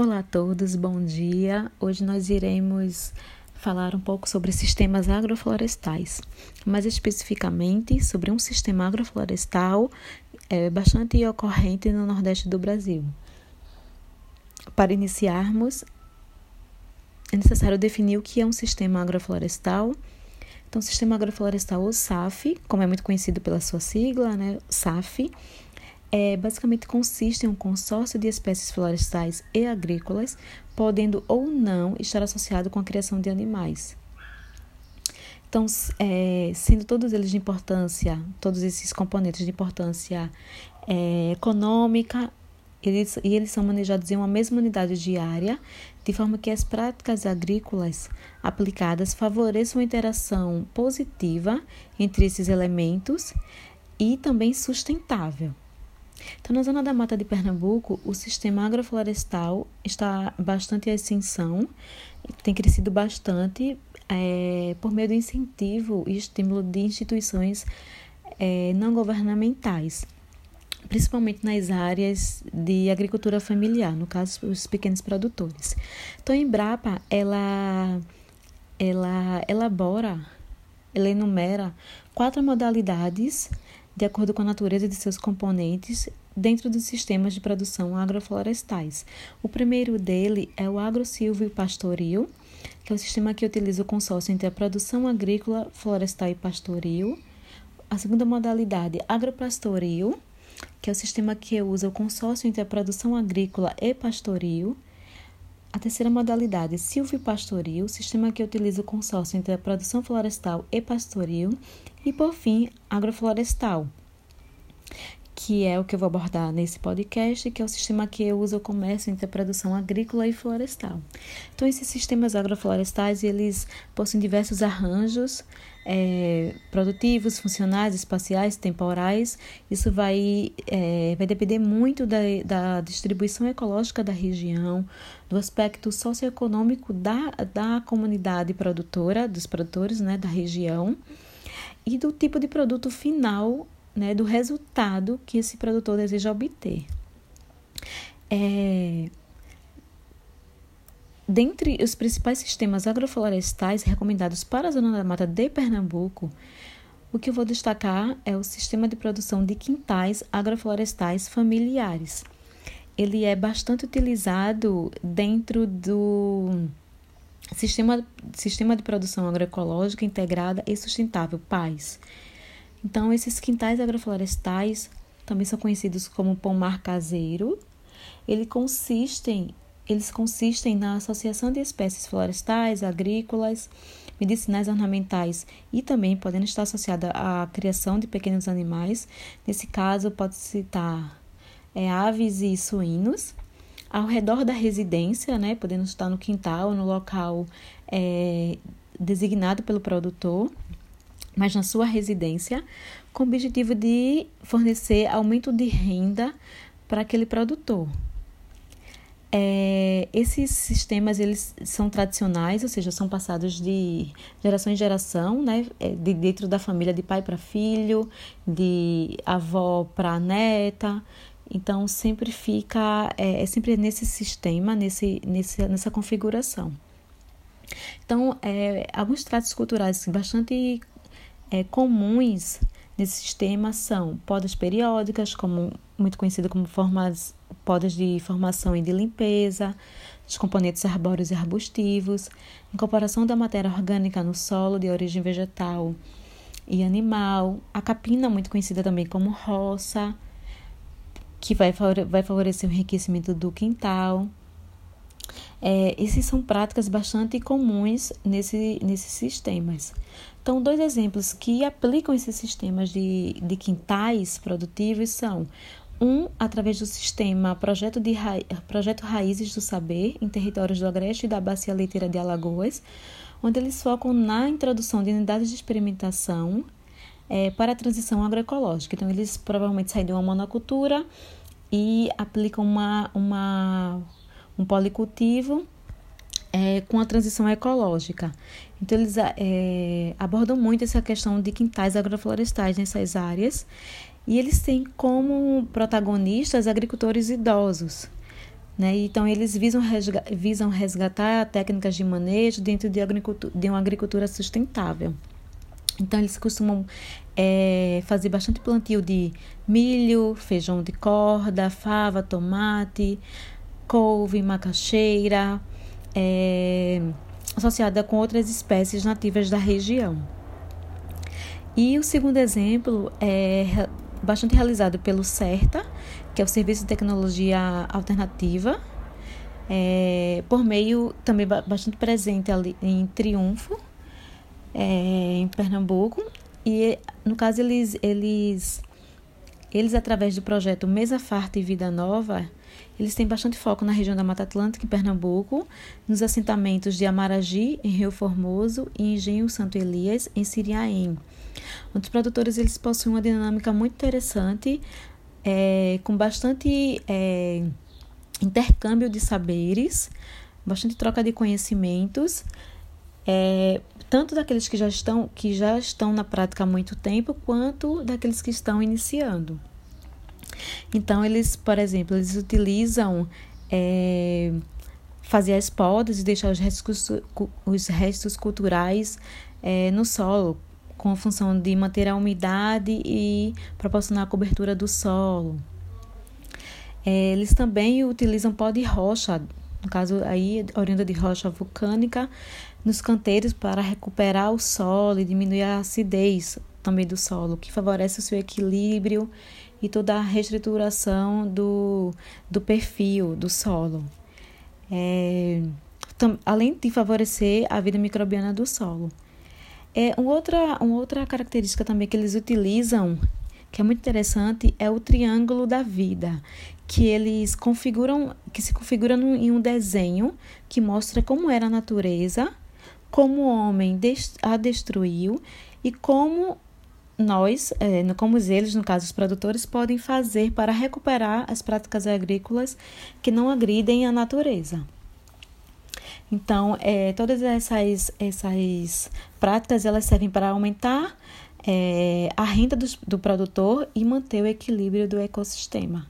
Olá a todos, bom dia. Hoje nós iremos falar um pouco sobre sistemas agroflorestais, mais especificamente sobre um sistema agroflorestal é, bastante ocorrente no Nordeste do Brasil. Para iniciarmos, é necessário definir o que é um sistema agroflorestal. Então, o sistema agroflorestal, ou SAF, como é muito conhecido pela sua sigla, né, SAF, é, basicamente consiste em um consórcio de espécies florestais e agrícolas, podendo ou não estar associado com a criação de animais. Então, é, sendo todos eles de importância, todos esses componentes de importância é, econômica, eles, e eles são manejados em uma mesma unidade diária, de forma que as práticas agrícolas aplicadas favoreçam a interação positiva entre esses elementos e também sustentável. Então, na zona da mata de Pernambuco, o sistema agroflorestal está bastante em ascensão, tem crescido bastante é, por meio do incentivo e estímulo de instituições é, não governamentais, principalmente nas áreas de agricultura familiar, no caso, os pequenos produtores. Então, a Embrapa, ela, ela elabora, ela enumera quatro modalidades de acordo com a natureza de seus componentes dentro dos sistemas de produção agroflorestais. O primeiro dele é o agrosilvio pastoril, que é o sistema que utiliza o consórcio entre a produção agrícola, florestal e pastoril. A segunda modalidade, agropastoril, que é o sistema que usa o consórcio entre a produção agrícola e pastoril. A terceira modalidade, silvipastoril, sistema que utiliza o consórcio entre a produção florestal e pastoril. E, por fim, agroflorestal, que é o que eu vou abordar nesse podcast, que é o sistema que usa o comércio entre a produção agrícola e florestal. Então, esses sistemas agroflorestais, eles possuem diversos arranjos é, produtivos, funcionais, espaciais, temporais. Isso vai, é, vai depender muito da, da distribuição ecológica da região, do aspecto socioeconômico da, da comunidade produtora, dos produtores né, da região, e do tipo de produto final né, do resultado que esse produtor deseja obter. É, dentre os principais sistemas agroflorestais recomendados para a Zona da Mata de Pernambuco, o que eu vou destacar é o sistema de produção de quintais agroflorestais familiares. Ele é bastante utilizado dentro do sistema, sistema de produção agroecológica integrada e sustentável, PAIS então, esses quintais agroflorestais também são conhecidos como pomar caseiro. Eles consistem, eles consistem na associação de espécies florestais, agrícolas, medicinais ornamentais e também podendo estar associada à criação de pequenos animais. Nesse caso, pode citar é, aves e suínos. Ao redor da residência, né, podendo estar no quintal, no local é, designado pelo produtor mas na sua residência, com o objetivo de fornecer aumento de renda para aquele produtor. É, esses sistemas eles são tradicionais, ou seja, são passados de geração em geração, né, é, de dentro da família de pai para filho, de avó para neta. Então sempre fica é, é, sempre nesse sistema, nesse, nesse nessa configuração. Então, é, alguns tratos culturais bastante é, comuns nesse sistema são podas periódicas, como muito conhecido como formas, podas de formação e de limpeza, os componentes arbóreos e arbustivos, incorporação da matéria orgânica no solo de origem vegetal e animal, a capina, muito conhecida também como roça, que vai, vai favorecer o enriquecimento do quintal. É, esses são práticas bastante comuns nesse, nesses sistemas. Então, dois exemplos que aplicam esses sistemas de, de quintais produtivos são um, através do sistema Projeto, de Ra... Projeto Raízes do Saber, em territórios do Agreste e da Bacia Leiteira de Alagoas, onde eles focam na introdução de unidades de experimentação é, para a transição agroecológica. Então, eles provavelmente saem de uma monocultura e aplicam uma, uma, um policultivo é, com a transição ecológica. Então, eles é, abordam muito essa questão de quintais agroflorestais nessas áreas e eles têm como protagonistas agricultores idosos. Né? Então, eles visam, resga visam resgatar técnicas de manejo dentro de, de uma agricultura sustentável. Então, eles costumam é, fazer bastante plantio de milho, feijão de corda, fava, tomate, couve, macaxeira, é, associada com outras espécies nativas da região. E o segundo exemplo é bastante realizado pelo CERTA, que é o Serviço de Tecnologia Alternativa, é, por meio também bastante presente ali em Triunfo, é, em Pernambuco. E no caso eles, eles, eles através do projeto Mesa Farta e Vida Nova, eles têm bastante foco na região da Mata Atlântica, em Pernambuco, nos assentamentos de Amaragi, em Rio Formoso, e Engenho Santo Elias, em Siriaém. Os produtores eles possuem uma dinâmica muito interessante, é, com bastante é, intercâmbio de saberes, bastante troca de conhecimentos, é, tanto daqueles que já estão que já estão na prática há muito tempo, quanto daqueles que estão iniciando. Então eles, por exemplo, eles utilizam é, fazer as podas e deixar os restos, os restos culturais é, no solo, com a função de manter a umidade e proporcionar a cobertura do solo. É, eles também utilizam pó de rocha, no caso aí oriunda de rocha vulcânica, nos canteiros para recuperar o solo e diminuir a acidez também do solo, que favorece o seu equilíbrio e toda a reestruturação do, do perfil do solo. É, tam, além de favorecer a vida microbiana do solo. É, uma, outra, uma outra característica também que eles utilizam, que é muito interessante, é o triângulo da vida, que eles configuram, que se configura em um desenho que mostra como era a natureza, como o homem a destruiu e como nós, é, como eles, no caso os produtores, podem fazer para recuperar as práticas agrícolas que não agridem a natureza. Então, é, todas essas, essas práticas elas servem para aumentar é, a renda do, do produtor e manter o equilíbrio do ecossistema.